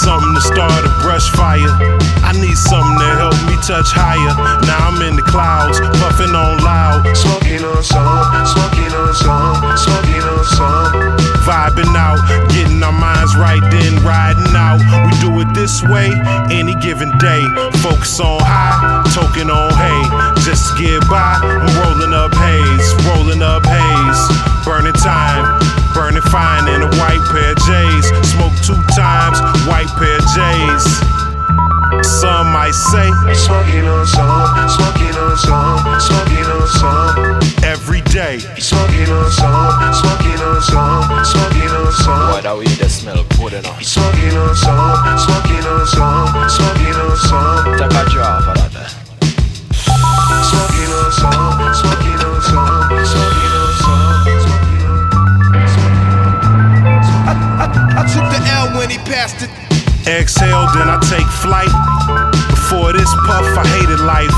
Something to start a brush fire. I need something to help me touch higher. Now I'm in the clouds, puffing on loud. Smoking on some, smoking on some, smoking on some. Vibing out, getting our minds right, then riding out. We do it this way, any given day. Focus on high, token on hay. Just get by, I'm rolling up haze, rolling up haze. Burning time, burning fine in a white pair of J's. Smoke two times, white pair of J's. Some might say Smoking on some, smoking on some, smoking on some. every day. Smoking on some, smoking on some, smoking on some. Boy, that weed that smell good enough. Smoking on some, smoking on some, smoking on some. Take a draw took the L when he passed it. Exhale, then I take flight. Before this puff, I hated life.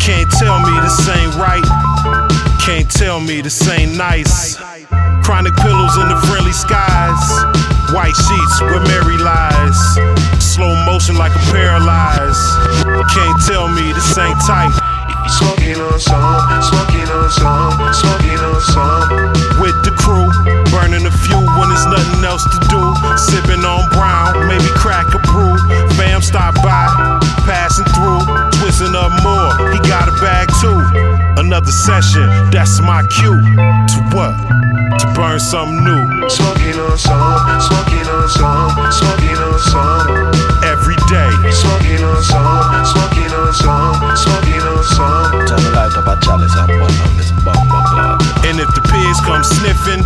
Can't tell me this ain't right. Can't tell me this ain't nice. Chronic pillows in the friendly skies. White sheets where Mary lies. Slow motion like a paralyzed. Can't tell me this ain't tight. Smoking on some, smoking on some, smoking on some. With the crew, burning a few when there's nothing else to do. Sipping on brown, maybe crack a brew. Fam stop by, passing through, twisting up more. He got a bag too. Another session, that's my cue. To what? To burn something new. Smoking on some, smoking on some, smoking on some. Every day. Smoking on some, smoking on some, smoking on some. Turn the light up a chalice and burn on this bumper cloud. And if the pigs come sniffing,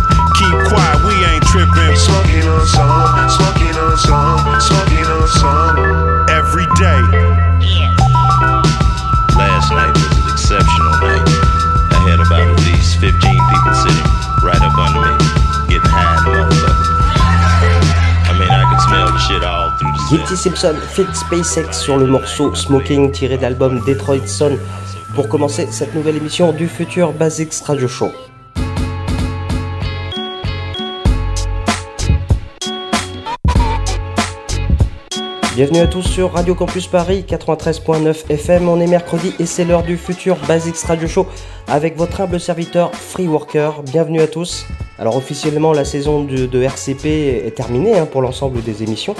tripping. Smoking on some, smoking on some, smoking on some. Every day. Last night was an exceptional night. I had about at least 15 people sitting right up under me, getting high in the motherfucker. I mean, I could smell the shit all through the Gilty Simpson fit SpaceX sur le morceau Smoking tiré de l'album Detroit Sun pour commencer cette nouvelle émission du futur Basics Radio Show. Bienvenue à tous sur Radio Campus Paris 93.9 FM. On est mercredi et c'est l'heure du futur Basics Radio Show avec votre humble serviteur Free Worker. Bienvenue à tous. Alors officiellement la saison de, RCP est terminée hein, pour l'ensemble des émissions.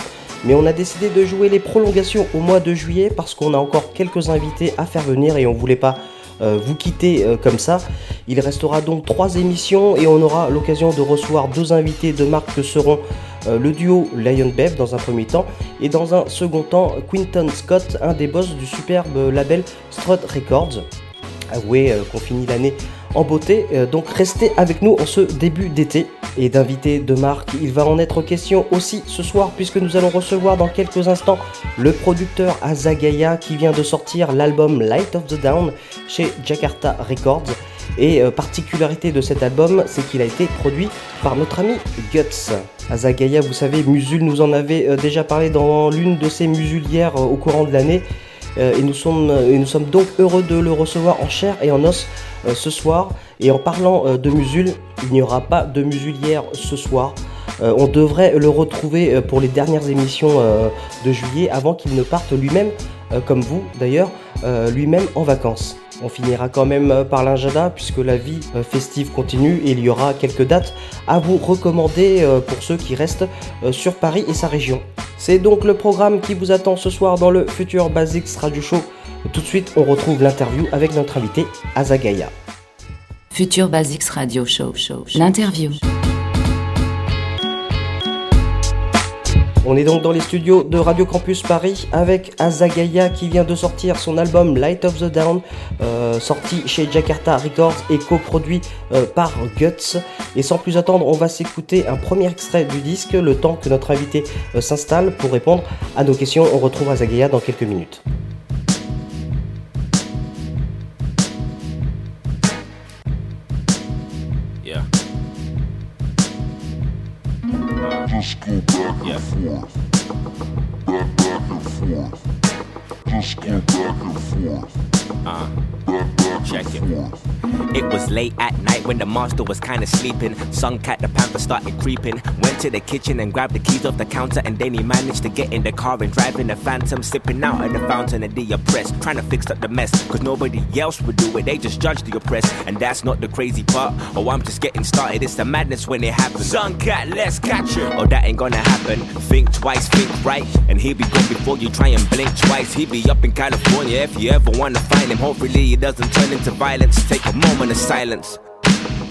Mais on a décidé de jouer les prolongations au mois de juillet parce qu'on a encore quelques invités à faire venir et on voulait pas euh, vous quitter euh, comme ça. Il restera donc trois émissions et on aura l'occasion de recevoir deux invités de marque que seront le duo Lion Bev dans un premier temps et dans un second temps Quinton Scott, un des boss du superbe label Strut Records. Avouez euh, qu'on finit l'année en beauté, euh, donc restez avec nous en ce début d'été. Et d'invités de marque, il va en être question aussi ce soir puisque nous allons recevoir dans quelques instants le producteur Azagaya qui vient de sortir l'album Light of the Down chez Jakarta Records. Et euh, particularité de cet album, c'est qu'il a été produit par notre ami Guts. Azagaya, vous savez, Musul nous en avait euh, déjà parlé dans l'une de ses musulières euh, au courant de l'année. Et, nous sommes, donc heureux de le recevoir en chair et en os ce soir. Et en parlant de Musul, il n'y aura pas de musulière ce soir. On devrait le retrouver pour les dernières émissions de juillet avant qu'il ne parte lui-même, comme vous d'ailleurs, lui-même en vacances. On finira quand même euh, par l'agenda puisque la vie euh, festive continue et il y aura quelques dates à vous recommander euh, pour ceux qui restent sur Paris et sa région. C'est donc le programme qui vous attend ce soir dans le futur Basics Radio Show. Tout de suite, on retrouve l'interview avec notre invité Azagaya. Future Basics Radio Show. show, show. L'interview. On est donc dans les studios de Radio Campus Paris avec Azagaya qui vient de sortir son album Light of the Down, euh, sorti chez Jakarta Records et coproduit euh, par Guts. Et sans plus attendre, on va s'écouter un premier extrait du disque, le temps que notre invité euh, s'installe pour répondre à nos questions. On retrouve Azagaya dans quelques minutes. Go back and forth. Back, back and forth. Just go back and forth. Uh, Back, back check it. It was late at night when the monster was kinda sleeping. Sun cat the panther started creeping. Went to the kitchen and grabbed the keys off the counter, and then he managed to get in the car and drive in the phantom, sipping out of the fountain of the oppressed, trying to fix up the mess. Cause nobody else would do it, they just judge the oppressed. And that's not the crazy part. Oh, I'm just getting started, it's the madness when it happens. Sun cat, let's catch him. Oh, that ain't gonna happen. Think twice, think right. And he'll be gone before you try and blink twice. He'll be up in California if you ever wanna find him. Hopefully, he doesn't turn into violence. Take a moment of silence.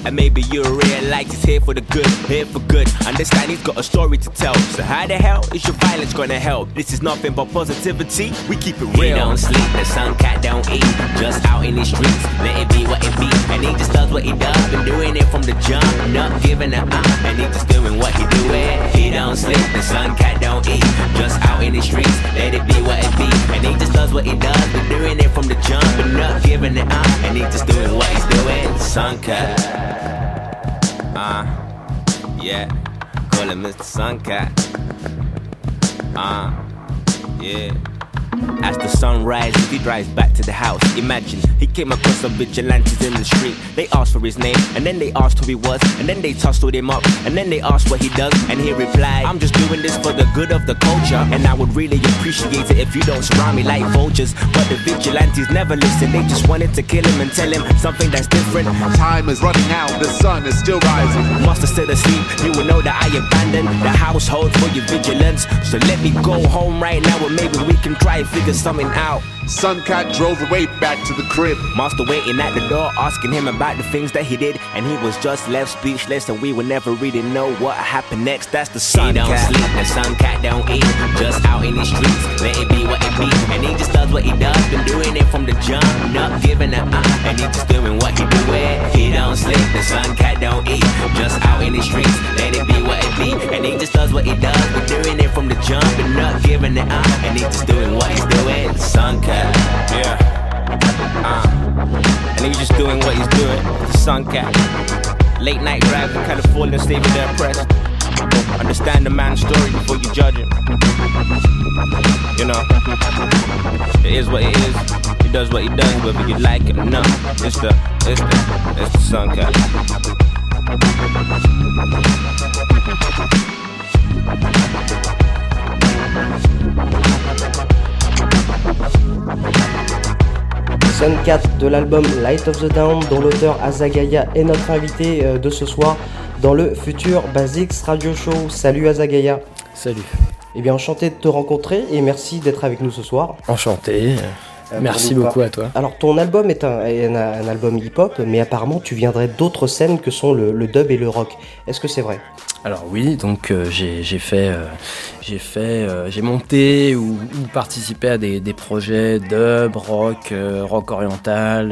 And maybe you'll realize he's here for the good, here for good. Understand he's got a story to tell. So how the hell is your violence gonna help? This is nothing but positivity. We keep it real. He don't sleep, the sun cat don't eat. Just out in the streets, let it be what it be. And he just does what he does, been doing it from the jump, not giving a uh. And he just doing what he doing. He don't sleep, the sun cat don't eat. Just out in the streets, let it be what it be. And he just does what he does, been doing it from the jump, not giving it uh. And he just doing what he's doing. Sun cat. Uh, yeah. Call him Mr. Suncat. Uh, yeah. As the sun rises, he drives back to the house. Imagine he came across some vigilantes in the street. They asked for his name, and then they asked who he was, and then they tussled him up, and then they asked what he does, and he replied, I'm just doing this for the good of the culture, and I would really appreciate it if you don't surround me like vultures. But the vigilantes never listened, they just wanted to kill him and tell him something that's different. Time is running out, the sun is still rising. Must have still asleep, you will know that I abandoned the household for your vigilance. So let me go home right now, and maybe we can try figure something out. Suncat drove away back to the crib. Master waiting at the door, asking him about the things that he did, and he was just left speechless, and we would never really know what happened next. That's the sun. He don't sleep, the sun cat don't eat, just out in the streets, let it be what it be, and he just does what he does, been doing it from the jump, not giving a uh, and he just doing what he doing. He don't sleep, the sun cat don't eat, just out in the streets, let it be what it be, and he just does what he does, been doing it from the jump, and not giving it uh, and he just doing what he's doing. Sun cat. Yeah. Uh, and he's just doing what he's doing. The sun cat. Late night drive to California, with the oppressed. Understand the man's story before you judge him. You know, it is what it is. He does what he does, whether you like it or not. It's the, it's the, it's the sun. Sun 4 de l'album Light of the Down, dont l'auteur Azagaya est notre invité euh, de ce soir dans le futur Basics Radio Show. Salut Azagaya. Salut. Eh bien, enchanté de te rencontrer et merci d'être avec nous ce soir. Enchanté. Euh, Merci beaucoup à toi. Alors, ton album est un, un- un album hip-hop, mais apparemment, tu viendrais d'autres scènes que sont le, le dub et le rock. Est-ce que c'est vrai? Alors oui, donc euh, j'ai j'ai fait, euh, j'ai fait, euh, j'ai monté ou, ou participé à des, des projets dub, rock, euh, rock oriental,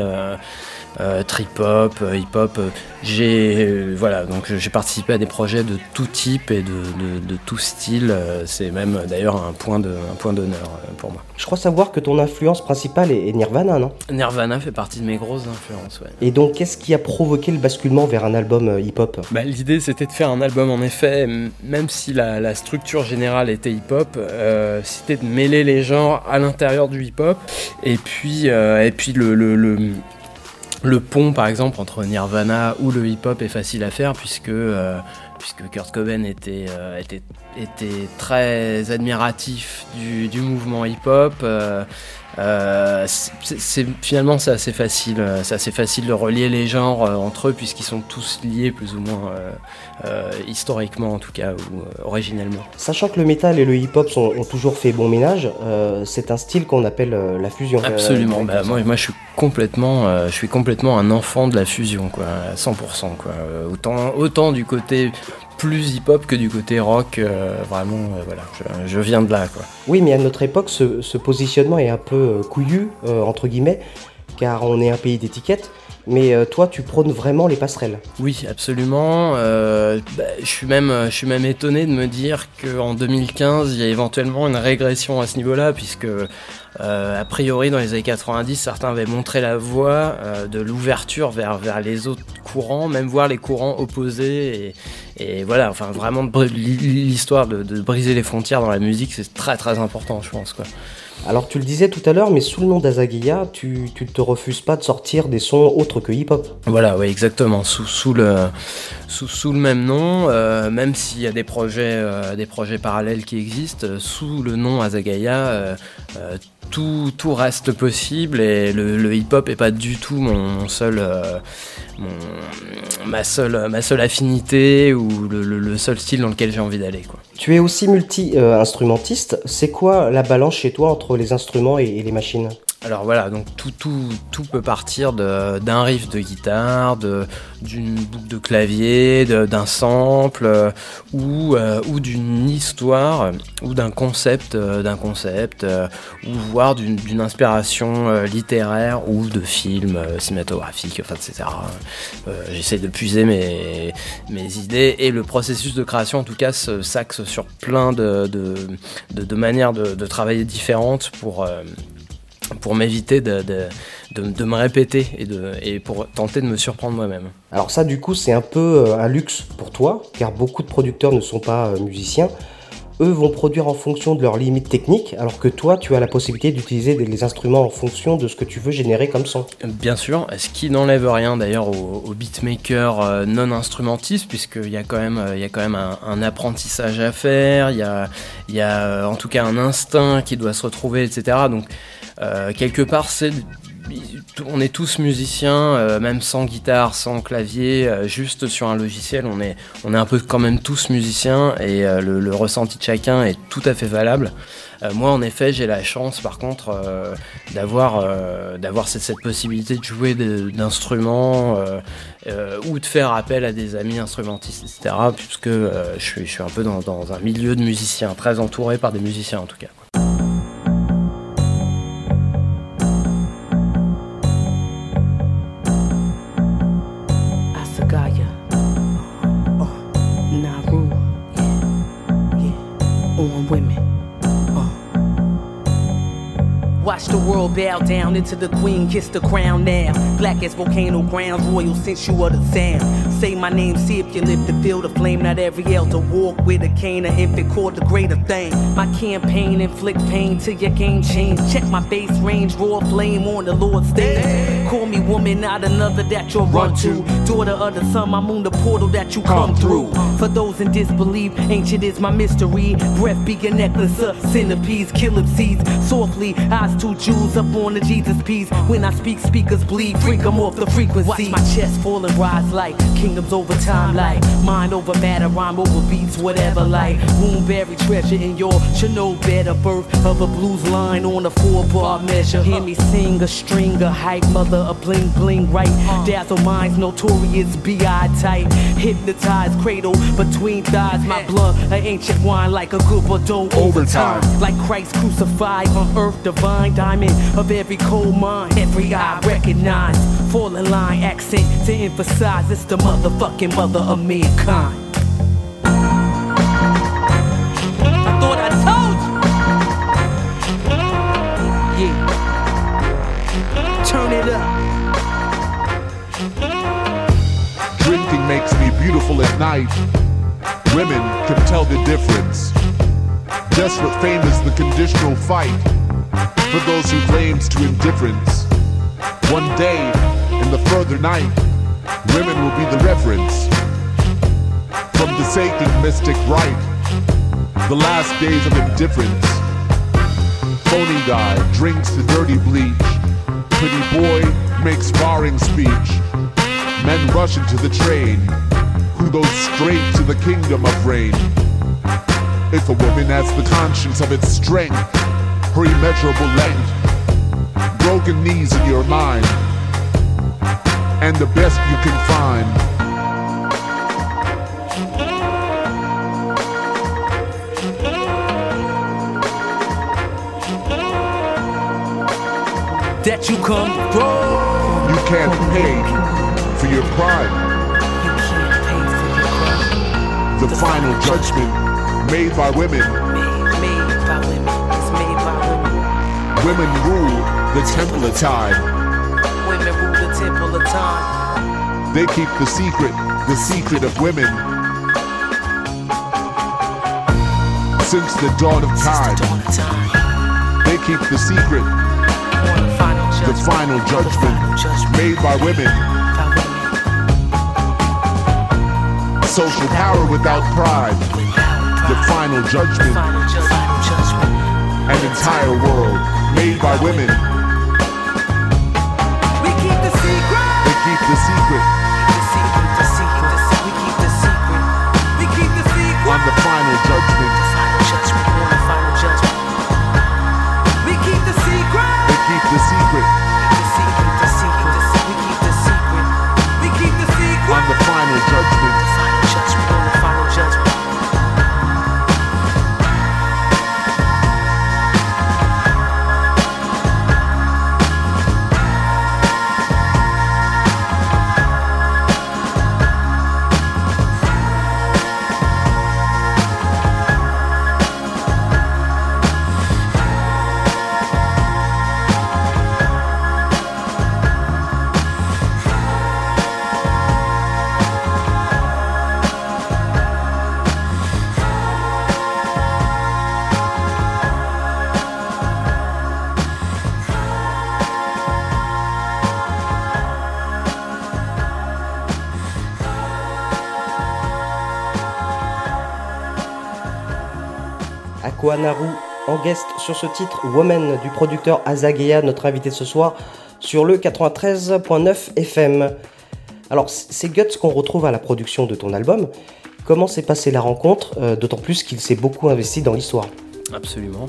euh, euh, trip hop, euh, hip hop. euh, J'ai euh, voilà, donc j'ai participé à des projets de tout type et de, de, de tout style. C'est même d'ailleurs un point de, un point d'honneur pour moi. Je crois savoir que ton influence principale est, est Nirvana, non? Nirvana fait partie de mes grosses influences. Ouais. Et donc, qu'est-ce qui a provoqué le basculement vers un album euh, hip-hop? Bah, L'idée c'était de faire un album en effet, même si la, la structure générale était hip-hop, euh, c'était de mêler les genres à l'intérieur du hip-hop. Et puis, euh, et puis le, le, le, le pont par exemple entre Nirvana ou le hip-hop est facile à faire puisque, euh, puisque Kurt Cobain était, euh, était, était très admiratif du, du mouvement hip-hop. euh, Euh, c'est, finalement, c'est assez facile. euh, C'est assez facile de relier les genres euh, entre eux puisqu'ils sont tous liés plus ou moins euh, euh, historiquement en tout cas ou originellement. Sachant que le métal et le hip-hop ont toujours fait bon ménage, c'est un style qu'on appelle la fusion. Absolument. Bah, moi, moi, je suis complètement, je suis complètement un enfant de la fusion, quoi, à 100%, quoi. Autant, autant du côté plus hip-hop que du côté rock. euh, vraiment, euh, voilà, je, je viens de là, quoi. Oui, mais à notre époque, ce, ce positionnement est un peu euh, couillu, euh, entre guillemets, car on est un pays d'étiquettes. Mais toi, tu prônes vraiment les passerelles. Oui, absolument. Bah, je suis même, je suis même étonné de me dire qu'en 2015, il y a éventuellement une régression à ce niveau-là, puisque euh, a priori dans les années 90, certains avaient montré la voie euh, de l'ouverture vers vers les autres courants, même voir les courants opposés. Et, voilà, enfin vraiment l'histoire de, de briser les frontières dans la musique, c'est très très important, je pense quoi. Alors, tu le disais tout à l'heure, mais sous le nom d'Azagia, tu, tu te refuses pas de sortir des sons autres que hip-hop. Voilà, oui, exactement. Sous, le, même nom, euh, même s'il y a des projets, euh, parallèles qui existent, euh, sous le nom Azagaya, tout, reste possible et le, hip-hop est pas du tout mon, seul, ma, seule, ma seule affinité ou le, seul style dans lequel j'ai envie d'aller. Tu es aussi multi-instrumentiste. C'est quoi la balance chez toi entre les instruments et les machines? Alors voilà, donc tout, tout, tout peut partir d'un riff de guitare, d'une boucle de clavier, d'un sample, euh, ou, euh, ou d'une histoire, ou d'un concept, euh, d'un concept, ou voire d'une inspiration littéraire ou de film cinématographique, enfin, etc. J'essaie de puiser mes, mes idées et le processus de création, en tout cas, s'axe sur plein de, de, de- manières de, travailler différentes pour pour m'éviter de, de, de- de me répéter et, de, et pour tenter de me surprendre moi-même. Alors ça, du coup, c'est un peu euh, un luxe pour toi, car beaucoup de producteurs ne sont pas euh, musiciens. Eux vont produire en fonction de leurs limites techniques, alors que toi, tu as la possibilité d'utiliser les instruments en fonction de ce que tu veux générer comme son. Bien sûr, ce qui n'enlève rien d'ailleurs aux, aux beatmakers euh, non instrumentistes, puisqu'il y a quand même, il y a quand même un, un apprentissage à faire, il y a, il y a en tout cas un instinct qui doit se retrouver, etc. Donc quelque part, c'est on est tous musiciens, euh, même sans guitare, sans clavier, euh, juste sur un logiciel, on est, on est un peu quand même tous musiciens et euh, le, le ressenti de chacun est tout à fait valable. Euh, moi, en effet, j'ai la chance, par contre, euh, d'avoir euh, d'avoir cette, cette possibilité de jouer d'instruments euh, euh, ou de faire appel à des amis instrumentistes, etc. Puisque euh, je, suis, je suis un peu dans, dans un milieu de musiciens, très entouré par des musiciens en tout cas. Watch the world bow down into the queen, kiss the crown now. Black as volcano grounds, royal since you are the sound. Say my name, see if you live to feel the flame. Not every elder walk with a cane, an infant called the greater thing. My campaign inflict pain till your game change. Check my base range, raw flame on the Lord's stage. Call me woman, not another that you'll run to. Daughter of the sun, my moon, the portal that you come through. For those in disbelief, ancient is my mystery. Breath be your necklace of centipedes, kill seeds. Softly, eyes two jewels up on the Jesus piece. When I speak, speakers bleed, freak them off the frequency. Watch my chest fall and rise like kingdoms over time, like mind over matter, rhyme over beats, whatever. Like womb buried treasure in your Chernobyl bed, a birth of a blues line on a four bar measure. Hear me sing a string, a hype mother, a bling bling right. Uh. Dazzle minds, notorious bi tight. Hypnotized cradle between thighs, my blood, an ancient wine like a good Bordeaux overtime. Like Christ crucified on earth, divine diamond of every coal mine. Every eye recognize, fall in line, accent to emphasize it's the motherfucking mother of mankind. Night. Women can tell the difference. Desperate fame is the conditional fight for those who claims to indifference. One day, in the further night, women will be the reverence. From the sacred mystic rite, the last days of indifference. Phony guy drinks the dirty bleach. Pretty boy makes barring speech. Men rush into the train, who goes straight to the kingdom of rain. If a woman has the conscience of its strength, her immeasurable length, broken knees in your mind, and the best you can find. That you come from. You can't pay for your crime. The final judgment made by women. Women rule the temple of time. Women rule the temple of time. They keep the secret, the secret of women. Since the dawn of time. They keep the secret, the final judgment made by women. Social power without pride. The final judgment. An entire world made by women. Aquanaru en guest sur ce titre Woman du producteur Azagea, notre invité ce soir sur le 93.9 FM. Alors c'est Guts qu'on retrouve à la production de ton album. Comment s'est passée la rencontre, euh, d'autant plus qu'il s'est beaucoup investi dans l'histoire? Absolument.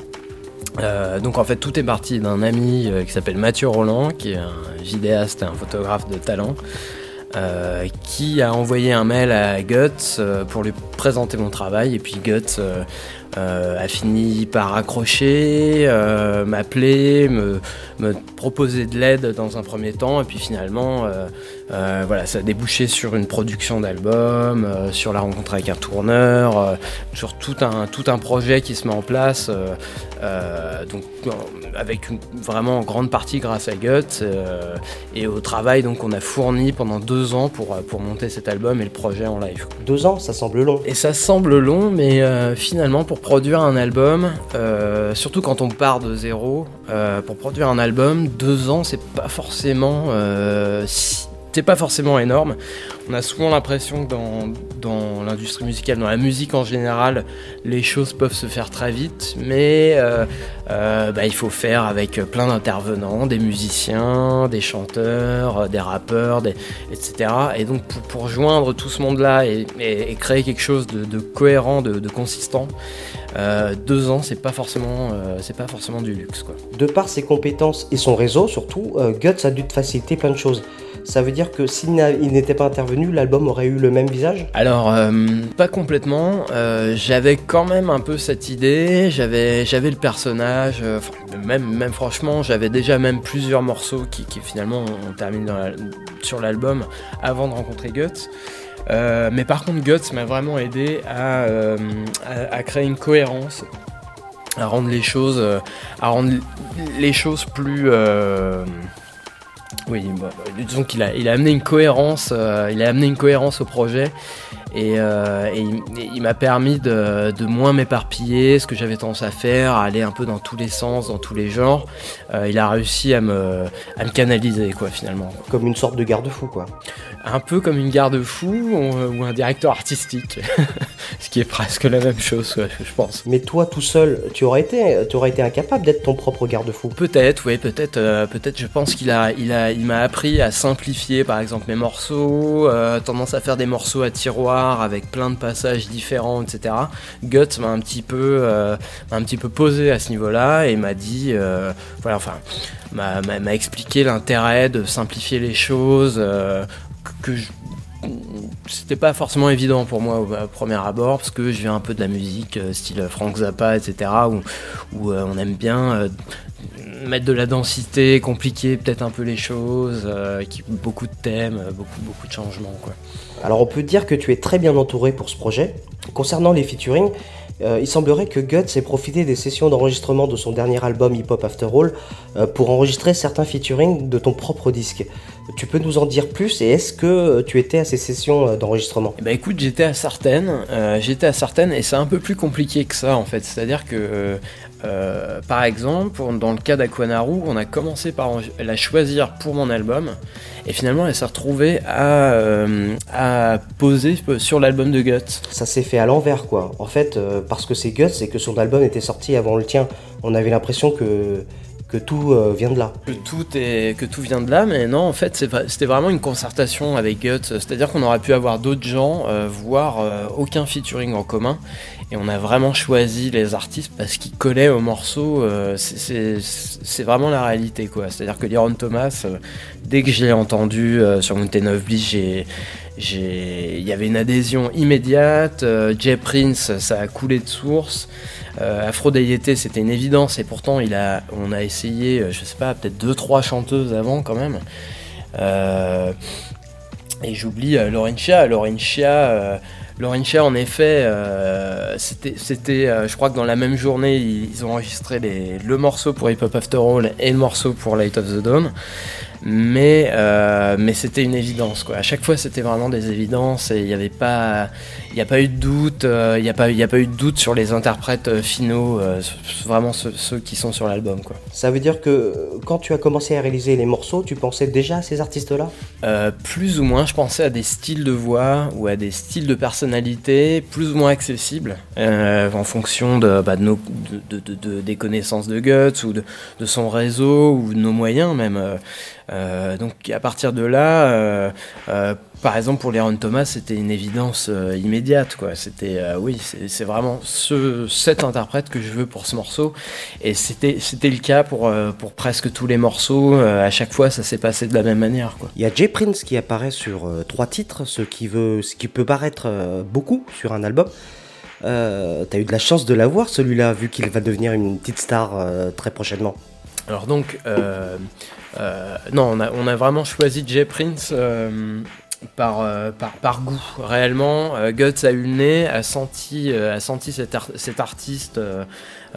Euh, donc en fait tout est parti d'un ami euh, qui s'appelle Mathieu Roland, qui est un vidéaste et un photographe de talent, qui a envoyé un mail à Guts pour lui présenter mon travail et puis Guts euh, a fini par accrocher, euh, m'appeler, me, me proposer de l'aide dans un premier temps et puis finalement euh, voilà ça a débouché sur une production d'album, sur la rencontre avec un tourneur, sur tout un, tout un projet qui se met en place donc avec une, vraiment en grande partie grâce à Guts et au travail donc on a fourni pendant deux ans pour, pour monter cet album et le projet en live. Deux ans, ça semble long. Et ça semble long, mais finalement, pour produire un album, euh, surtout quand on part de zéro, euh, pour produire un album, deux ans, c'est pas forcément, euh, si- c'est pas forcément énorme. On a souvent l'impression que dans, dans l'industrie musicale, dans la musique en général, les choses peuvent se faire très vite, mais euh, euh, bah, il faut faire avec plein d'intervenants, des musiciens, des chanteurs, euh, des rappeurs, etc. Et donc pour, joindre tout ce monde-là et, créer quelque chose de, cohérent, de, consistant, deux ans, c'est pas forcément, c'est pas forcément du luxe, quoi. De par ses compétences et son réseau surtout, Guts a dû te faciliter plein de choses. Ça veut dire que s'il n'était pas intervenu, l'album aurait eu le même visage? Alors, euh, pas complètement. euh, j'avais quand même un peu cette idée. J'avais, j'avais le personnage. euh, même, franchement, j'avais déjà même plusieurs morceaux qui, finalement dans la- sur l'album avant de rencontrer Guts. Mais par contre, Guts m'a vraiment aidé à, créer une cohérence, à rendre les choses, à rendre les choses plus. Oui, bah, disons qu'il a, il a amené une cohérence, euh, il a amené une cohérence au projet et, euh, et il, m'a permis de, de moins m'éparpiller, ce que j'avais tendance à faire, à aller un peu dans tous les sens, dans tous les genres. Euh, il a réussi à me, à me canaliser, quoi, finalement. Comme une sorte de garde-fou, quoi. Un peu comme une garde-fou ou, ou un directeur artistique. ce qui est presque la même chose, ouais, je pense. Mais toi, tout seul, tu aurais été, tu aurais été incapable d'être ton propre garde-fou. Peut-être, oui, peut-être, euh, peut-être. Je pense qu'il a, il a, il m'a appris à simplifier, par exemple, mes morceaux, tendance à faire des morceaux à tiroir avec plein de passages différents, etc. Guts m'a un petit peu, euh, un petit peu posé à ce niveau-là et m'a dit, euh, voilà, enfin, m'a, expliqué l'intérêt de simplifier les choses, euh, que, c'était pas forcément évident pour moi au premier abord parce que je viens un peu de la musique style Frank Zappa etc où, on aime bien mettre de la densité compliquer peut-être un peu les choses euh, qui beaucoup de thèmes euh, beaucoup beaucoup de changements quoi Alors on peut dire que tu es très bien entouré pour ce projet. Concernant les featuring, euh, il semblerait que Guts ait profité des sessions d'enregistrement de son dernier album Hip Hop After All euh, pour enregistrer certains featuring de ton propre disque. Tu peux nous en dire plus et est-ce que tu étais à ces sessions euh, d'enregistrement? Eh ben écoute, j'étais à certaines, euh, j'étais à certaines et c'est un peu plus compliqué que ça en fait. C'est-à-dire que, euh, par exemple, dans le cas d'Aquanaru, on a commencé par la choisir pour mon album et finalement elle s'est retrouvée à, euh, à poser sur l'album de Guts. Ça s'est fait à l'envers quoi. En fait, euh, parce que c'est Guts et que son album était sorti avant le tien, on avait l'impression que, que tout euh, vient de là. Que tout, est, que tout vient de là, mais non, en fait, c'était vraiment une concertation avec Guts. C'est-à-dire qu'on aurait pu avoir d'autres gens, euh, voire euh, aucun featuring en commun. Et on a vraiment choisi les artistes parce qu'ils collaient au morceau. euh, c'est- vraiment la réalité, quoi. C'est-à-dire que Liron Thomas, euh, dès que je l'ai entendu euh, sur Mountain of Bliss, Il y avait une adhésion immédiate. Jay Prince, ça a coulé de source. Euh, Aphrodite, c'était une évidence. Et pourtant, il a, on a essayé, je sais pas, peut-être deux, trois chanteuses avant quand même. Et j'oublie euh, Laurentia. Laurentia, Laurentia, en effet, euh, c'était, euh, je crois que dans la même journée, ils, ont enregistré les- le morceau pour Hip Hop After All et le morceau pour Light of the Dawn. Mais, euh, mais c'était une évidence. Quoi. À chaque fois, c'était vraiment des évidences et il n'y avait pas, il a pas eu de doute. euh, Il n'y a pas, il y a pas eu de doute sur les interprètes euh, finaux, euh, vraiment ceux, ceux qui sont sur l'album. Quoi. Ça veut dire que euh, quand tu as commencé à réaliser les morceaux, tu pensais déjà à ces artistes-là? Euh, plus ou moins, je pensais à des styles de voix ou à des styles de personnalité plus ou moins accessibles euh, en fonction de, bah, de, nos, de, de- de- des connaissances de Guts ou de son réseau ou de nos moyens même. Euh, donc à partir de là, euh, euh, par exemple pour Léron Thomas, c'était une évidence immédiate. quoi. C'était oui, c'est vraiment ce, cet interprète que je veux pour ce morceau. Et c'était c'était le cas pour, pour presque tous les morceaux. À chaque fois, ça s'est passé de la même manière. Quoi. Il y a Jay Prince qui apparaît sur trois titres, ce qui, veut, ce qui peut paraître beaucoup sur un album. Euh, T'as eu de la chance de l'avoir celui-là, vu qu'il va devenir une petite star euh, très prochainement. Alors donc, euh, non, on a, vraiment choisi Jay Prince euh, par, euh, par, par goût, réellement. Euh, Guts a eu le nez, a senti, euh, a senti cet, ar- cet artiste. euh,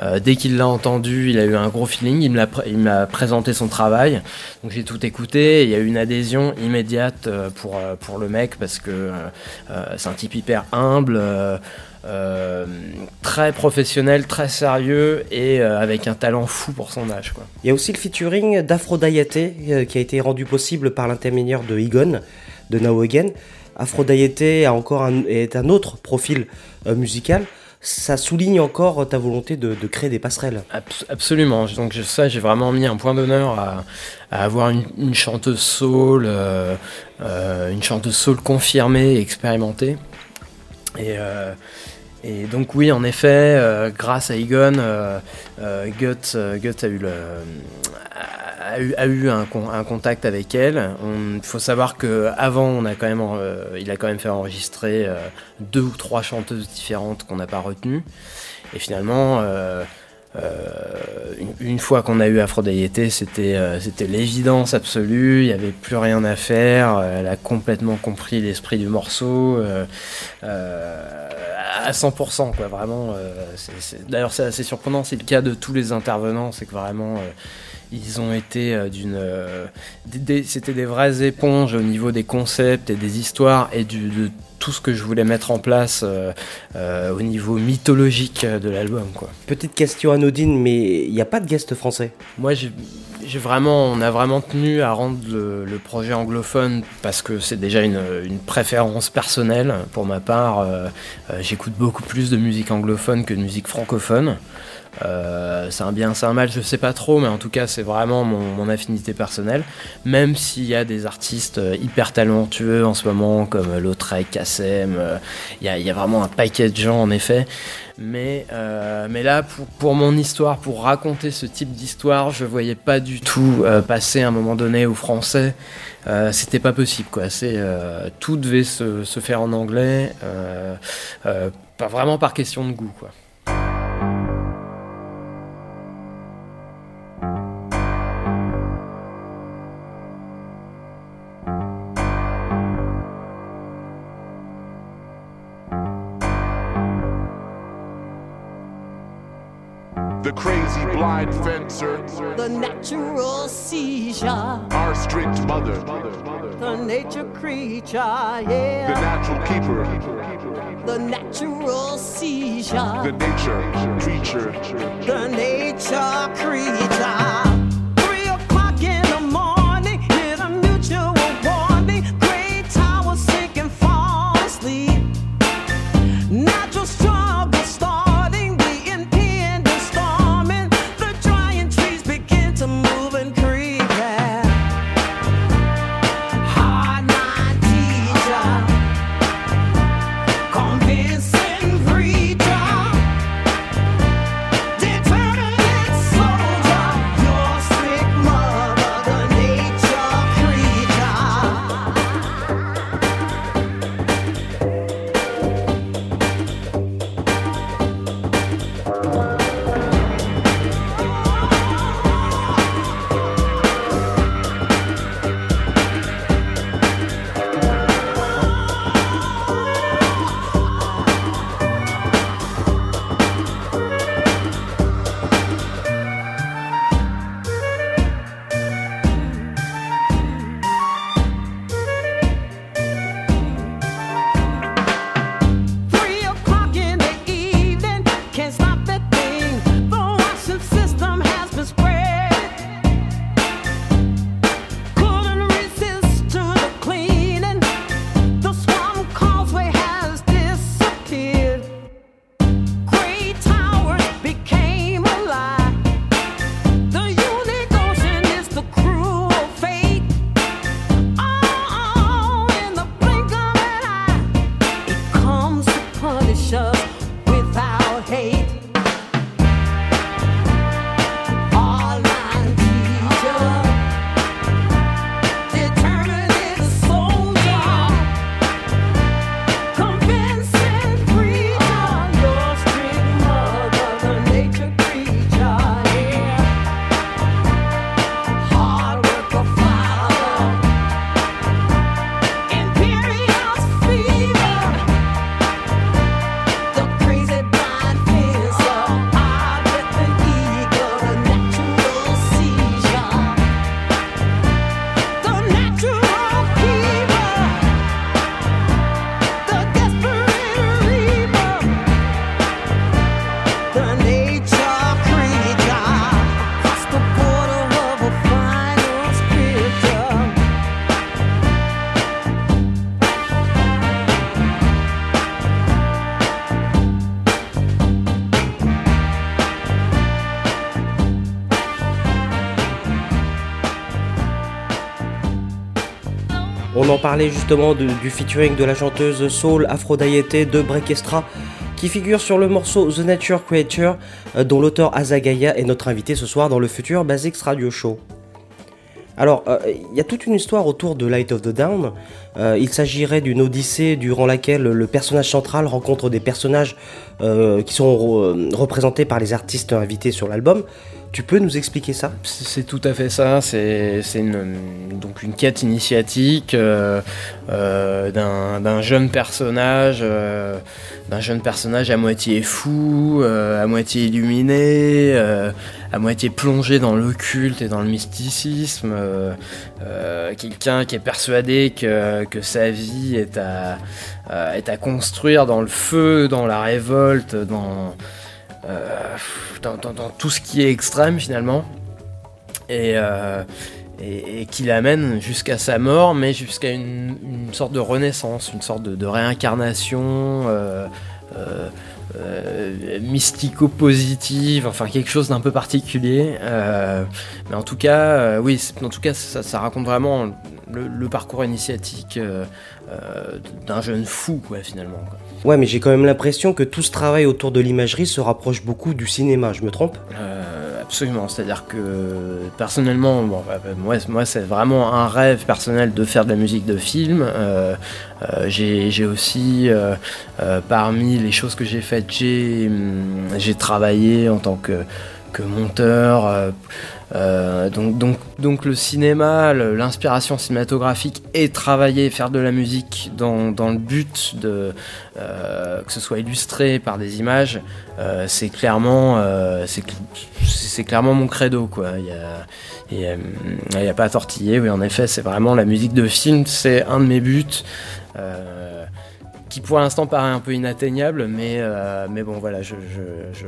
euh, dès qu'il l'a entendu, il a eu un gros feeling, il m'a présenté son travail, donc j'ai tout écouté, il y a eu une adhésion immédiate euh, pour, euh, pour le mec, parce que euh, euh, c'est un type hyper humble, euh, très professionnel, très sérieux, et euh, avec un talent fou pour son âge. Quoi. Il y a aussi le featuring d'Aphrodite euh, qui a été rendu possible par l'intermédiaire de Egon de Now Again. Aphrodite a encore un, est un autre profil musical. Ça souligne encore ta volonté de, de créer des passerelles. Abs- absolument. Donc ça, j'ai vraiment mis un point d'honneur à, à avoir une, une chanteuse soul, euh, euh, une chanteuse soul confirmée, et expérimentée. Et, euh, et donc oui, en effet, euh, grâce à Egon, Guts, euh, Guts a eu un, con- un contact avec elle. Il faut savoir que avant, on a quand même, il a quand même fait enregistrer deux ou trois chanteuses différentes qu'on n'a pas retenues. Et finalement, une, une fois qu'on a eu Aphrodite, c'était euh, c'était l'évidence absolue. Il n'y avait plus rien à faire. Elle a complètement compris l'esprit du morceau. À 100%, quoi, vraiment. euh, D'ailleurs, c'est assez surprenant, c'est le cas de tous les intervenants, c'est que vraiment, euh, ils ont été euh, d'une. C'était des vraies éponges au niveau des concepts et des histoires et du, de tout ce que je voulais mettre en place euh, euh, au niveau mythologique de l'album, quoi. Petite question anodine, mais il n'y a pas de guest français? Moi, j'ai j'ai vraiment, on a vraiment tenu à rendre le, projet anglophone parce que c'est déjà une, une, préférence personnelle pour ma part. Euh, euh, J'écoute beaucoup plus de musique anglophone que de musique francophone. Euh, c'est un bien, c'est un mal, je sais pas trop, mais en tout cas, c'est vraiment mon, affinité personnelle. Même s'il y a des artistes euh, hyper talentueux en ce moment, comme Lautrec, Kassem, euh, il y, a vraiment un paquet de gens en effet. Mais, là, pour, mon histoire, pour raconter ce type d'histoire, je voyais pas du tout passer à un moment donné au français. C'était pas possible, tout devait se, faire en anglais, pas vraiment par question de goût. Mother, the nature creature, yeah, the natural keeper, the natural seizure, the nature creature, the nature creature. On parlait justement du featuring de la chanteuse soul Aphrodite de Breakestra qui figure sur le morceau The Nature Creature dont l'auteur Azagaya est notre invité ce soir dans le futur Basics Radio Show. Alors, il euh, y a toute une histoire autour de Light of the Down. Euh, il s'agirait d'une odyssée durant laquelle le personnage central rencontre des personnages euh, qui sont re représentés par les artistes invités sur l'album. Tu peux nous expliquer ça? C'est tout à fait ça. C'est une, donc une quête initiatique euh, euh, d'un jeune personnage, euh, d'un jeune personnage à moitié fou, à moitié illuminé, à moitié plongé dans l'occulte et dans le mysticisme. Quelqu'un qui est persuadé que, que sa vie est à, est à construire dans le feu, dans la révolte, dans dans, dans, tout ce qui est extrême finalement. et, euh, et, qui l'amène jusqu'à sa mort, mais jusqu'à une, sorte de renaissance, une sorte de, réincarnation. euh, euh, euh, mystico-positive, enfin quelque chose d'un peu particulier. Euh, mais en tout cas, euh, oui, en tout cas, ça, raconte vraiment le, parcours initiatique euh, euh, d'un jeune fou, quoi, finalement. Ouais, mais j'ai quand même l'impression que tout ce travail autour de l'imagerie se rapproche beaucoup du cinéma, je me trompe? Euh, absolument, c'est-à-dire que personnellement, bon, bah, bah, moi, moi c'est vraiment un rêve personnel de faire de la musique de film. Euh, euh, j'ai aussi, euh, euh, parmi les choses que j'ai faites, j'ai hum, travaillé en tant que, que monteur. Euh, donc, le cinéma, l'inspiration cinématographique et travailler, faire de la musique dans, le but de euh, que ce soit illustré par des images, euh, c'est clairement, mon credo quoi. Il y a, pas à tortiller. Oui, en effet, c'est vraiment la musique de film, c'est un de mes buts. qui pour l'instant paraît un peu inatteignable, mais, bon voilà, je, je,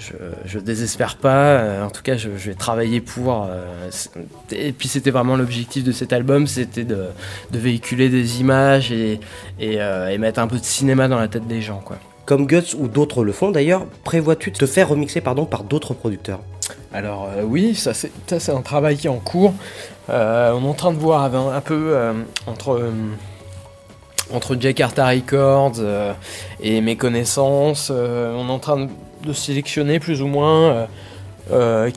je, je désespère pas. Euh, en tout cas, je, je vais travailler pour. euh, et puis c'était vraiment l'objectif de cet album, c'était de, de véhiculer des images et, et, euh, et mettre un peu de cinéma dans la tête des gens, quoi. Comme Guts ou d'autres le font d'ailleurs, prévois-tu de te faire remixer pardon, par d'autres producteurs? Alors euh, oui, ça c'est ça, c'est un travail qui est en cours. Euh, on est en train de voir un, un peu euh, entre euh, entre Jakarta Records euh, et mes connaissances, euh, on est en train de, de sélectionner plus ou moins euh, euh,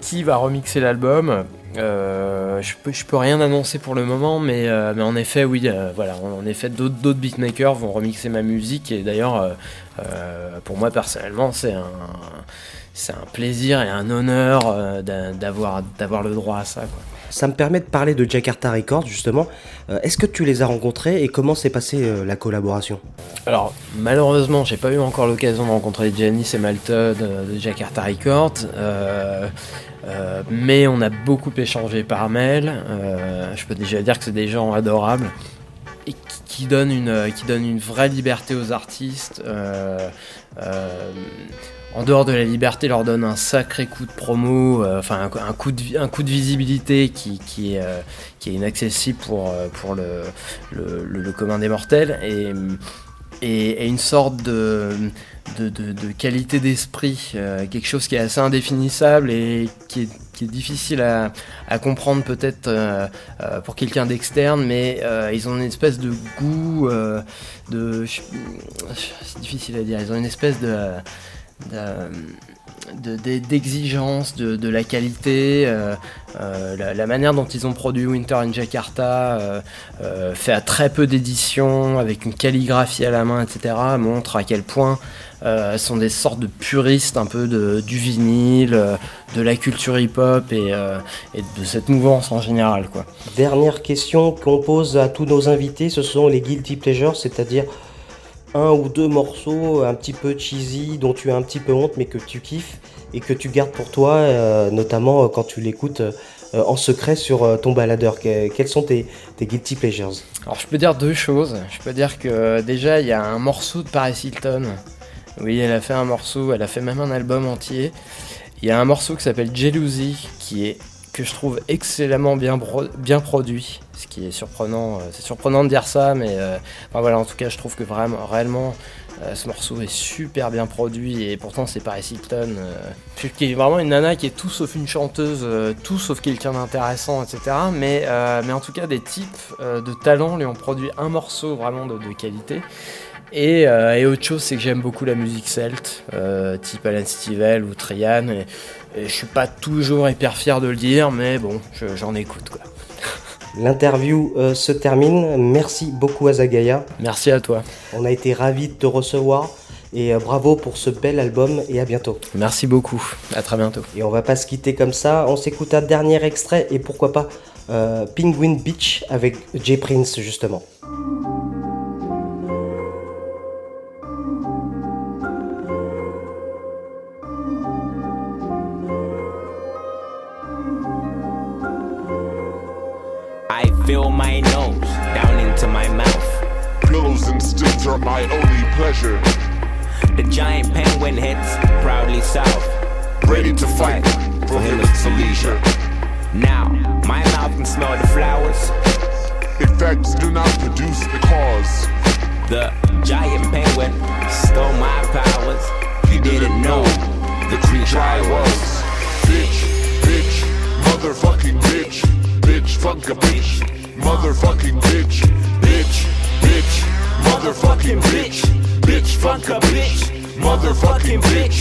qui, va remixer l'album. Euh, je peux peux rien annoncer pour le moment, mais, en effet oui, voilà, en, effet d'autres beatmakers vont remixer ma musique et d'ailleurs pour moi personnellement c'est un c'est un plaisir et un honneur euh, d'a- d'avoir d'avoir le droit à ça. Quoi. Ça me permet de parler de Jakarta Records justement. Euh, Est-ce que tu les as rencontrés et comment s'est passée euh, la collaboration? Alors malheureusement, j'ai pas eu encore l'occasion de rencontrer Janice et euh, de Jakarta Records, euh, euh, mais on a beaucoup échangé par mail. Euh, je peux déjà dire que c'est des gens adorables et qui, donnent une qui donnent une vraie liberté aux artistes. euh, en dehors de la liberté, leur donne un sacré coup de promo, euh, enfin un, coup de, visibilité qui, euh, est inaccessible pour, euh, le, commun des mortels et, une sorte de, qualité d'esprit, quelque chose qui est assez indéfinissable et qui est, difficile à, comprendre peut-être pour quelqu'un d'externe, mais ils ont une espèce de goût C'est difficile à dire, ils ont une espèce de de- d'exigence de, de la qualité, euh, euh, la, manière dont ils ont produit Winter in Jakarta, euh, euh, fait à très peu d'éditions, avec une calligraphie à la main, etc., montre à quel point euh, sont des sortes de puristes un peu de, du vinyle, euh, de la culture hip-hop et, euh, et de cette mouvance en général. Quoi. Dernière question qu'on pose à tous nos invités, ce sont les guilty pleasures, c'est-à-dire un ou deux morceaux un petit peu cheesy dont tu as un petit peu honte mais que tu kiffes et que tu gardes pour toi, euh, notamment euh, quand tu l'écoutes euh, en secret sur ton baladeur. Que- quels sont tes, tes guilty pleasures? Alors je peux dire deux choses. Je peux dire que déjà il y a un morceau de Paris Hilton. Oui, elle a fait un morceau, elle a fait même un album entier. Il y a un morceau qui s'appelle Jealousy qui est que je trouve excellemment bien, bien produit. Ce qui est surprenant, euh, c'est surprenant de dire ça, mais euh, voilà, en tout cas, je trouve que vraiment, réellement, euh, ce morceau est super bien produit et pourtant c'est Paris Hilton, qui est vraiment une nana qui est tout sauf une chanteuse, tout sauf quelqu'un d'intéressant, etc. Mais, mais en tout cas, des types de talent lui ont produit un morceau vraiment de, qualité. Et, autre chose, c'est que j'aime beaucoup la musique celte, type Alan Stivell ou Trian. Et je suis pas toujours hyper fier de le dire, mais bon, je- j'en écoute quoi. L'interview euh, se termine. Merci beaucoup Azagaya. Merci à toi. On a été ravis de te recevoir et euh, bravo pour ce bel album et à bientôt. Merci beaucoup. À très bientôt. Et on va pas se quitter comme ça. On s'écoute un dernier extrait et pourquoi pas euh, Penguin Beach avec Jay Prince justement. Are my only pleasure. The giant penguin heads proudly south. Ready to fight. for him it's a leisure. Now, my mouth can smell the flowers. Effects do not produce the cause. The giant penguin stole my powers. He didn't know the creature I was. Bitch, bitch, motherfucking bitch, bitch, fuck a bitch, motherfucking bitch, bitch, bitch, motherfucking bitch, bitch, fuck a bitch, motherfucking bitch.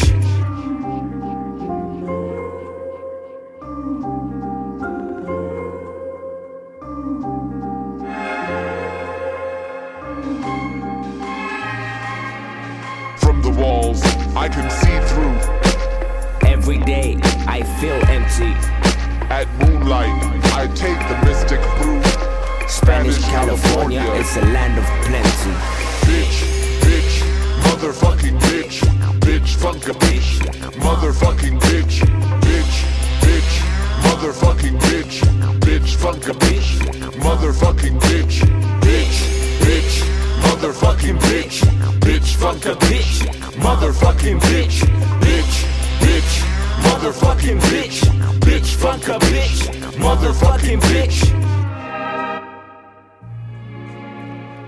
From the walls, I can see through. Every day I feel empty. At moonlight, I take the mystic brew. Spanish California, it's a land of plenty. Bitch, bitch, motherfucking bitch, bitch, fuck a bitch, motherfucking bitch, bitch, bitch, motherfucking bitch, bitch, fuck a bitch, motherfucking bitch, bitch, bitch, motherfucking bitch, bitch, fuck a bitch, motherfucking bitch, bitch, bitch, motherfucking bitch, bitch, fuck a bitch, motherfucking bitch.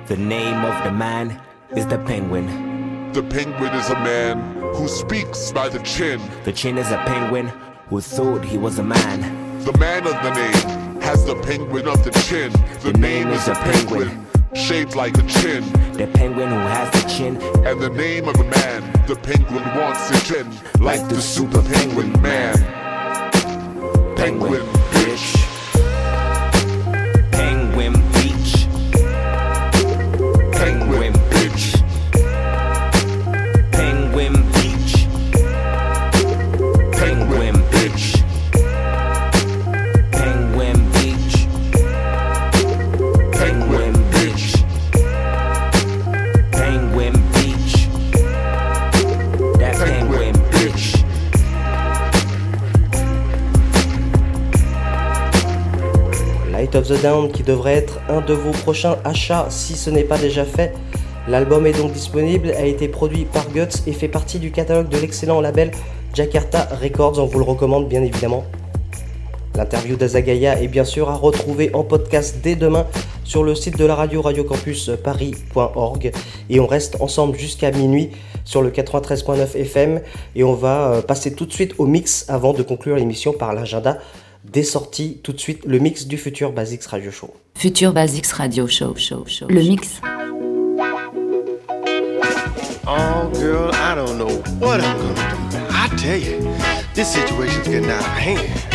The name of the man is the penguin. The penguin is a man who speaks by the chin. The chin is a penguin who thought he was a man. The man of the name has the penguin of the chin. The, name, is a penguin, shaped like a chin. The penguin who has the chin. And the name of the man, the penguin wants it in, like the super penguin man. Penguin. Penguin the Down qui devrait être un de vos prochains achats si ce n'est pas déjà fait. L'album est donc disponible, a été produit par Guts et fait partie du catalogue de l'excellent label Jakarta Records, on vous le recommande bien évidemment. L'interview d'Azagaya est bien sûr à retrouver en podcast dès demain sur le site de la radio radiocampusparis.org et on reste ensemble jusqu'à minuit sur le 93.9 FM et on va euh, passer tout de suite au mix avant de conclure l'émission par l'agenda des sorties. Tout de suite le mix du futur Basics Radio Show. Futur Basics Radio Show, show, show. Le mix. Oh, girl, I don't know what I'm gonna do. I tell you, this situation's getting out of hand.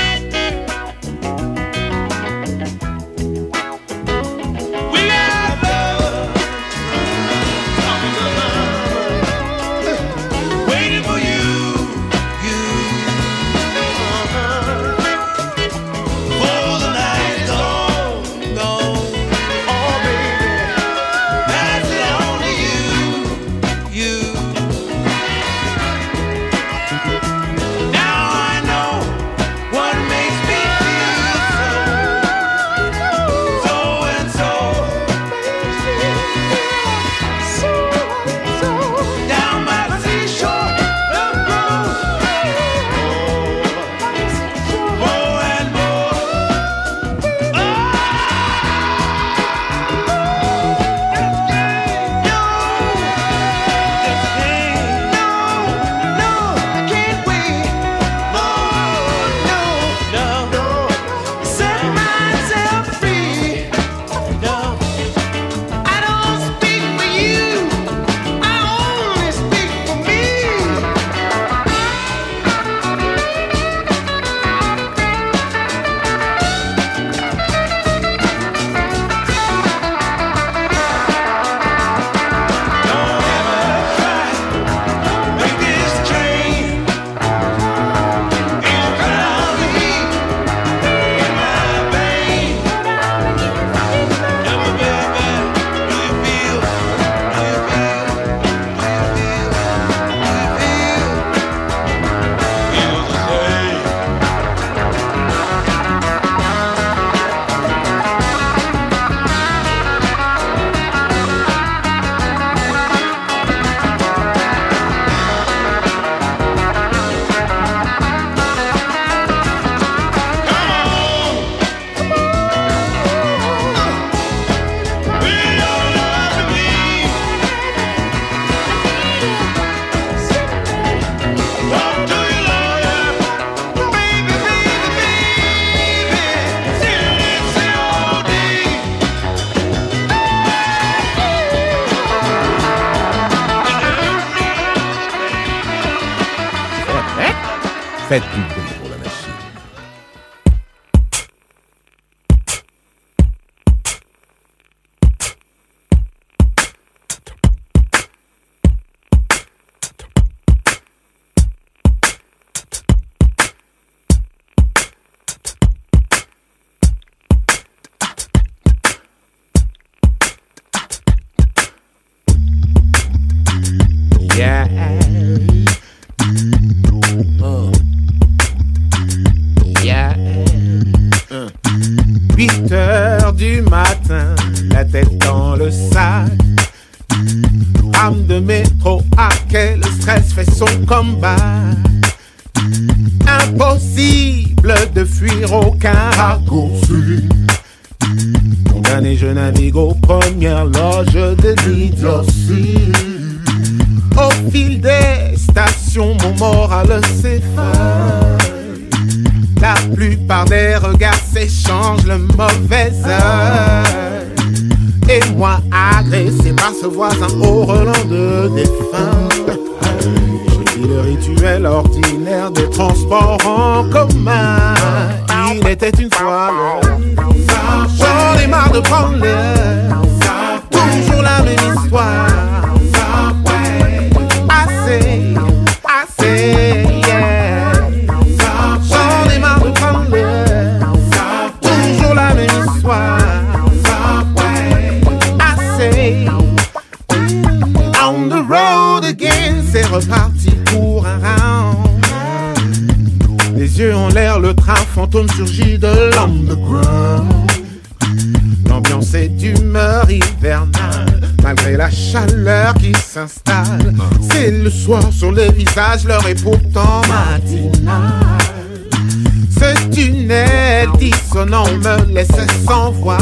me laissait sans voix.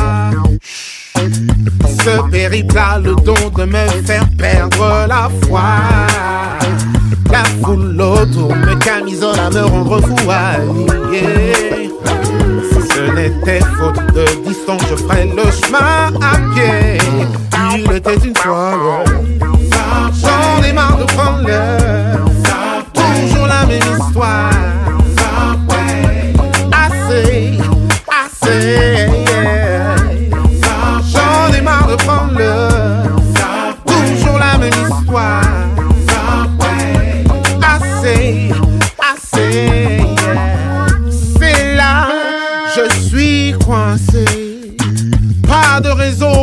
Ce périple a le don de me faire perdre la foi. La foule autour me camisole à me rendre fou. Si ce n'était faute de distance, je ferais le chemin à pied. Il était une fois. J'en ai marre de prendre l'heure. Toujours la même histoire.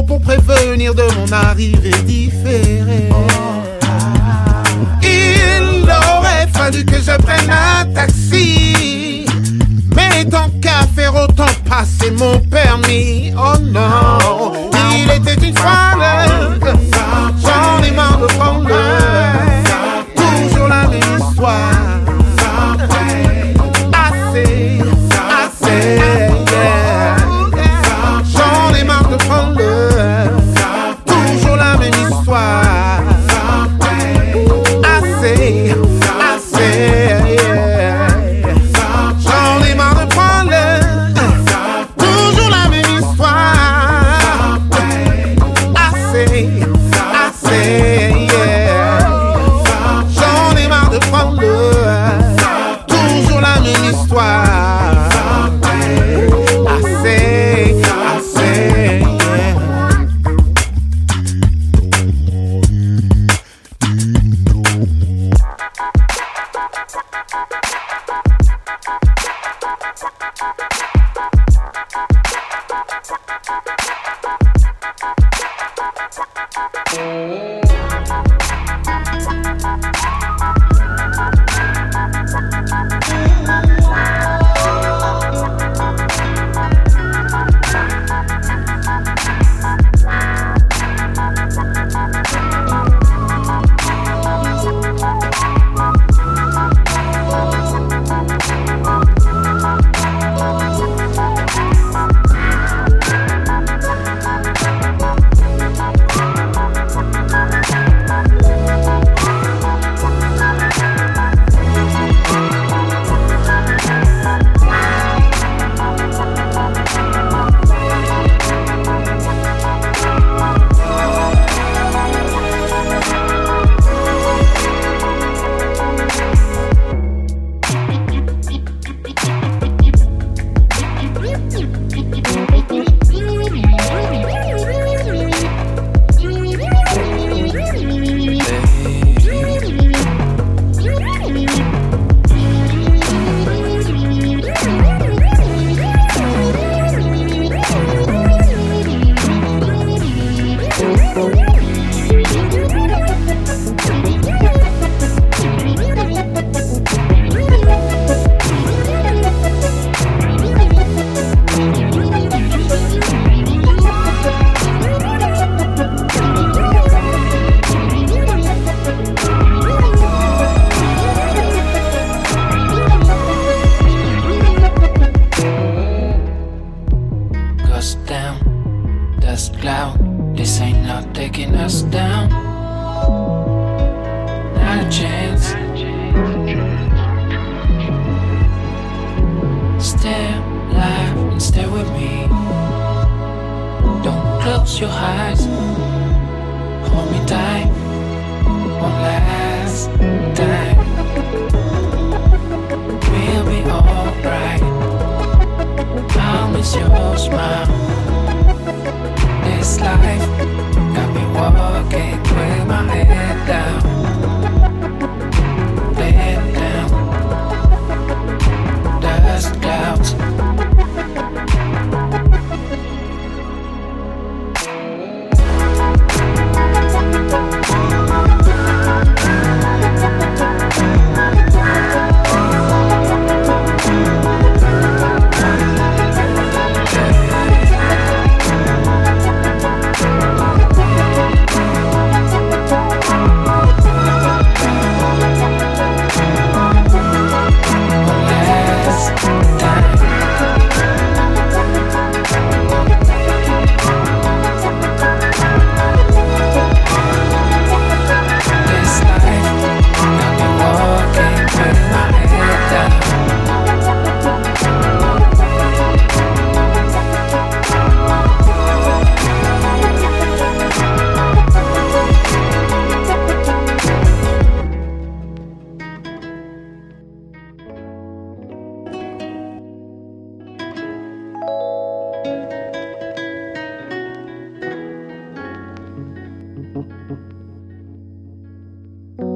pour prévenir de mon arrivée différée. Il aurait fallu que je prenne un taxi. Mais tant qu'à faire autant passer mon permis, oh non. Il était une fois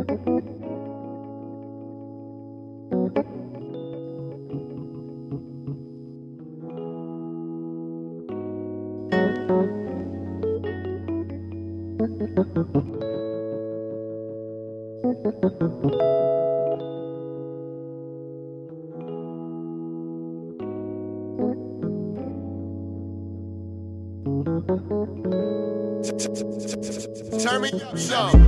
Turn me up.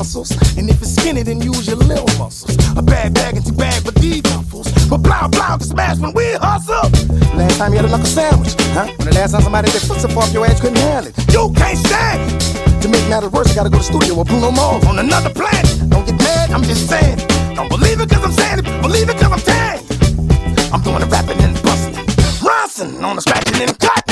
muscles. And if it's skinny, then use your little muscles. A bad bag into bad, with these duffels. But blah blah to smash when we hustle. Last time you had a knuckle sandwich, huh? When the last time somebody that took off your ass couldn't handle it. You can't stand. To make matters worse, I gotta go to studio with Bruno Mars on another planet. Don't get mad, I'm just saying. Don't believe it cause I'm saying it, believe it cause I'm saying I'm doing the rapping and busting, rising on the scratching and cutting.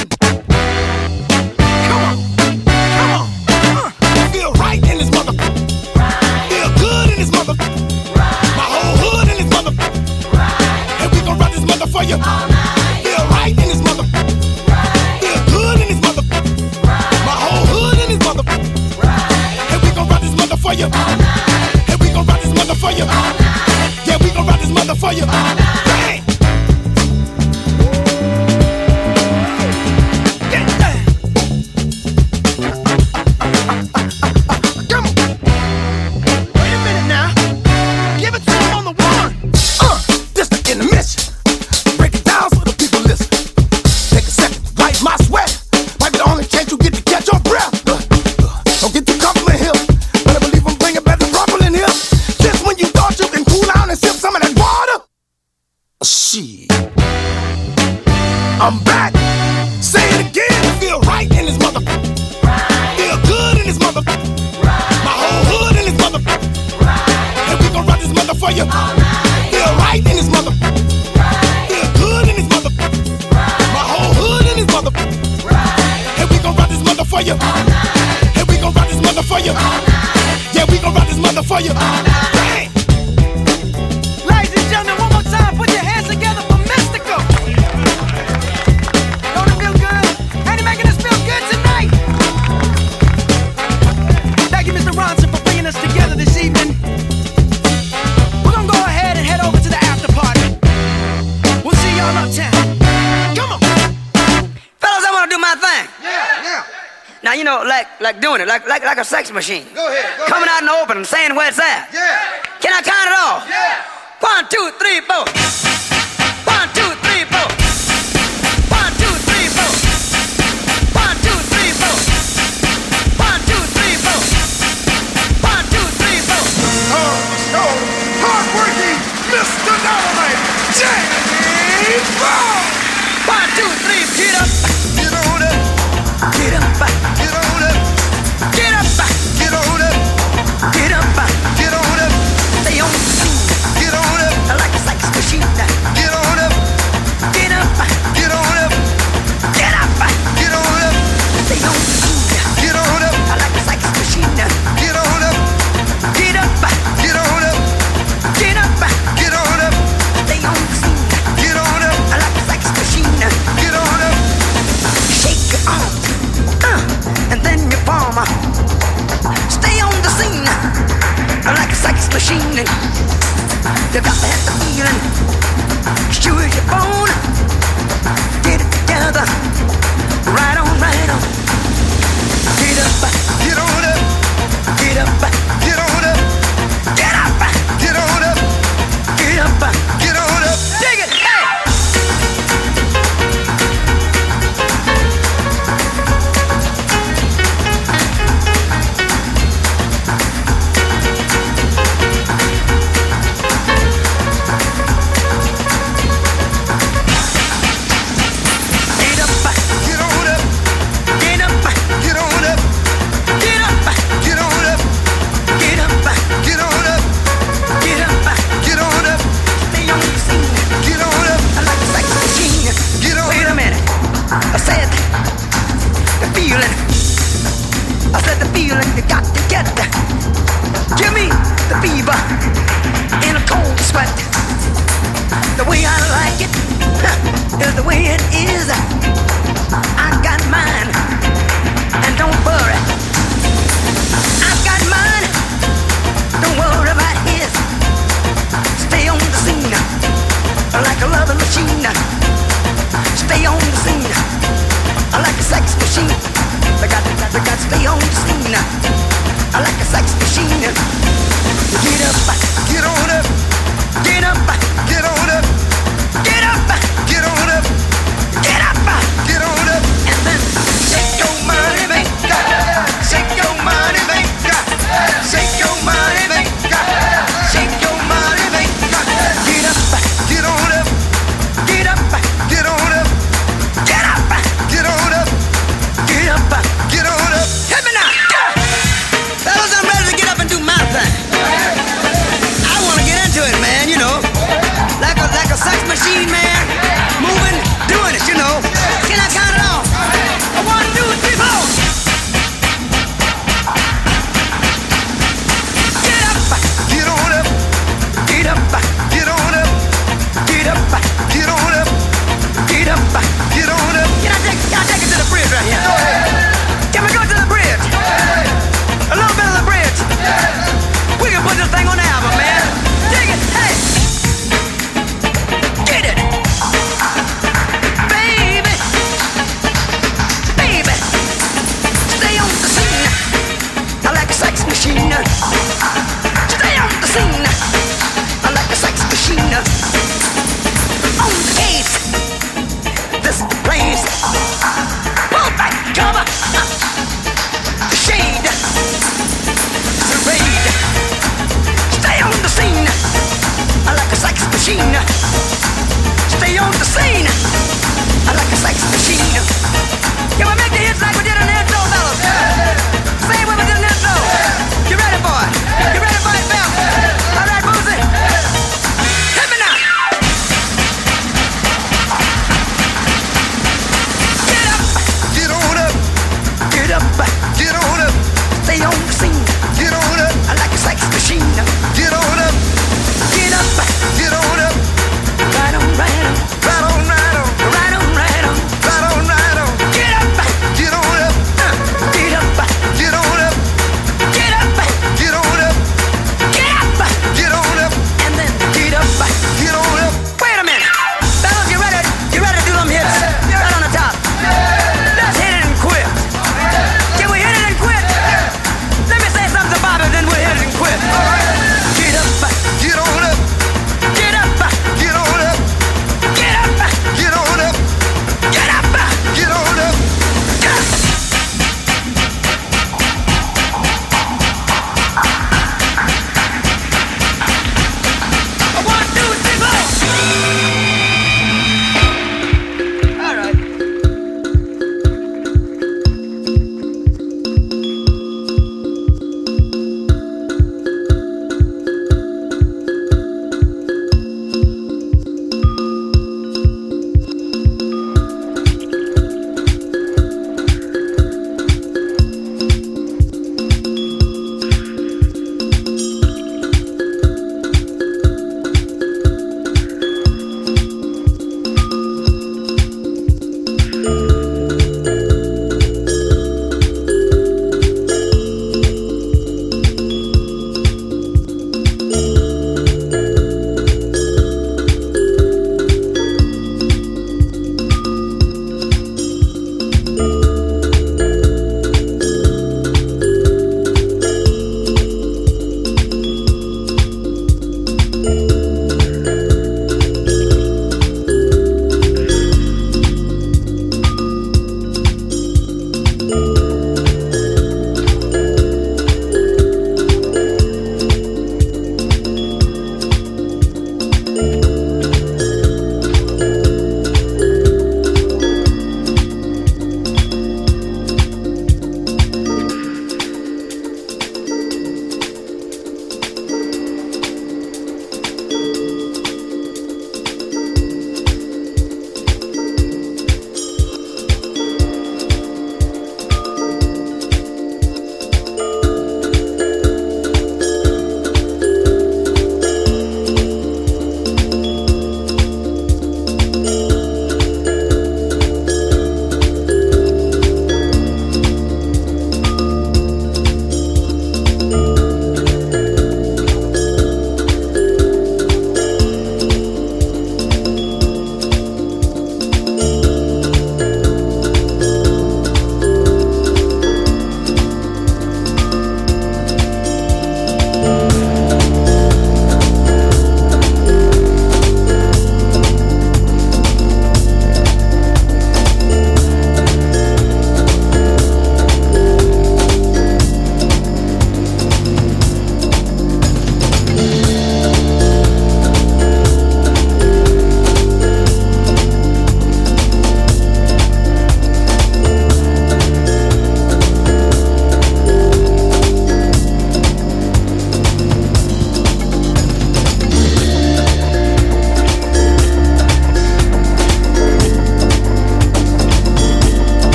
Imagine. Go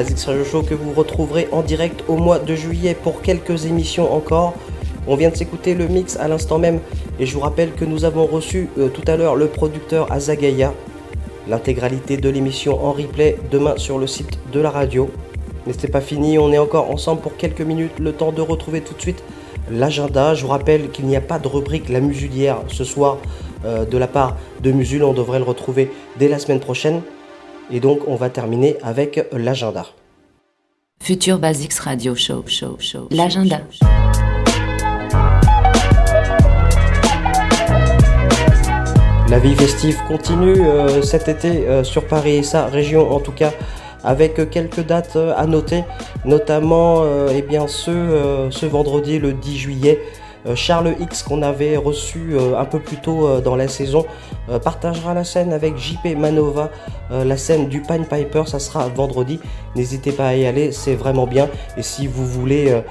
Basics Radio Show que vous retrouverez en direct au mois de juillet pour quelques émissions encore. On vient de s'écouter le mix à l'instant même et je vous rappelle que nous avons reçu euh, tout à l'heure le producteur Azagaya. L'intégralité de l'émission en replay demain sur le site de la radio. Mais c'est pas fini, on est encore ensemble pour quelques minutes, le temps de retrouver tout de suite l'agenda. Je vous rappelle qu'il n'y a pas de rubrique La Musulière ce soir euh, de la part de Musul, on devrait le retrouver dès la semaine prochaine. Et donc on va terminer avec l'agenda. Future Basics Radio Show, show, show. L'agenda. La vie festive continue euh, cet été euh, sur Paris et sa région en tout cas avec quelques dates euh, à noter, notamment eh bien, ce, ce vendredi le 10 juillet. Charles X qu'on avait reçu un peu plus tôt dans la saison partagera la scène avec JP Manova, la scène du Pine Piper, ça sera vendredi. N'hésitez pas à y aller, c'est vraiment bien. Et si vous voulez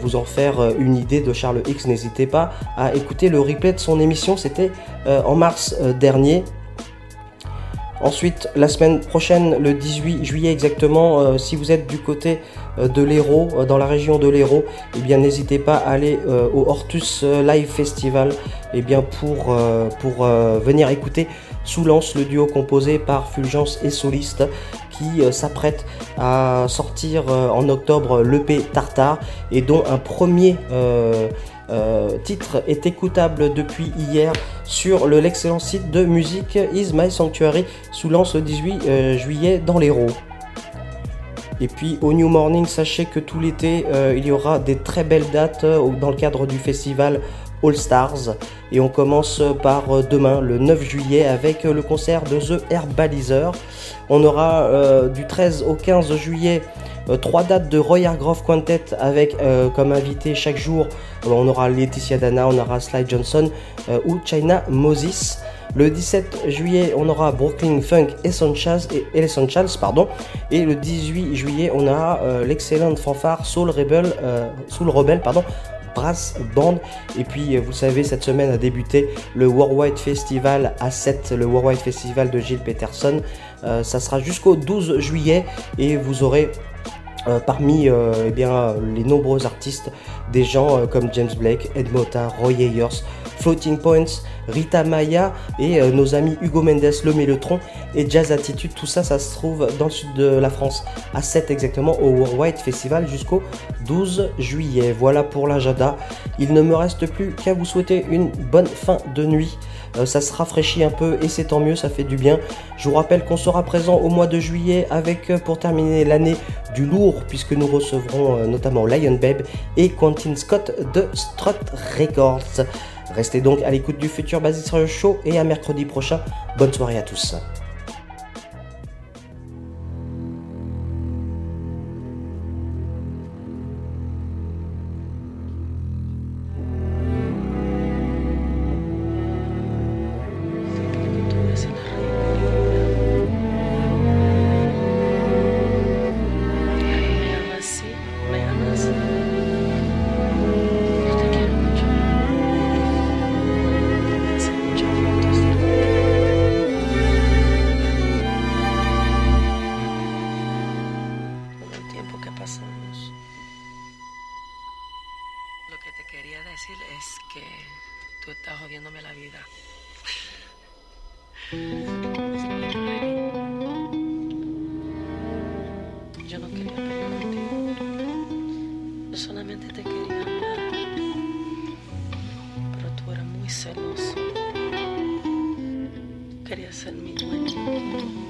vous en faire une idée de Charles X, n'hésitez pas à écouter le replay de son émission, c'était en mars dernier. Ensuite, la semaine prochaine, le 18 juillet exactement, euh, si vous êtes du côté euh, de l'Hérault, euh, dans la région de l'Hérault, eh n'hésitez pas à aller au Hortus Live Festival eh bien, pour, pour venir écouter Soulance, le duo composé par Fulgence et Soliste qui s'apprête à sortir en octobre l'EP Tartare et dont un premier euh, titre est écoutable depuis hier sur l'excellent site de musique Is My Sanctuary sous lance le 18 euh, juillet dans l'Hérault. Et puis au New Morning, sachez que tout l'été, euh, il y aura des très belles dates dans le cadre du festival All Stars. Et on commence par demain, le 9 juillet, avec le concert de The Herbalizer. On aura du 13 au 15 juillet trois dates de Roy Hargrove Quintet avec comme invité chaque jour on aura Laetitia Dana, on aura Sly Johnson euh, ou China Moses. Le 17 juillet, on aura Brooklyn Funk et Essentials, pardon. Et le 18 juillet, on aura euh, l'excellente fanfare Soul Rebel, euh, Soul Rebel, pardon, Brass Band. Et puis, vous savez, cette semaine a débuté le Worldwide Festival à 7, le Worldwide Festival de Gilles Peterson. ça sera jusqu'au 12 juillet et vous aurez parmi eh bien, les nombreux artistes des gens euh, comme James Blake, Ed Mota, Roy Ayers, Floating Points, Rita Maya et euh, nos amis Hugo Mendes, Le Mélotron et Jazz Attitude. Tout ça, ça se trouve dans le sud de la France, à 7 exactement, au Worldwide Festival jusqu'au 12 juillet. Voilà pour l'agenda. Il ne me reste plus qu'à vous souhaiter une bonne fin de nuit. Euh, ça se rafraîchit un peu et c'est tant mieux, ça fait du bien. Je vous rappelle qu'on sera présent au mois de juillet avec, euh, pour terminer l'année, du lourd, puisque nous recevrons euh, notamment Lion Babe et Quentin Scott de Strut Records. Restez donc à l'écoute du futur Basic Radio Show et à mercredi prochain. Bonne soirée à tous. criação de minha.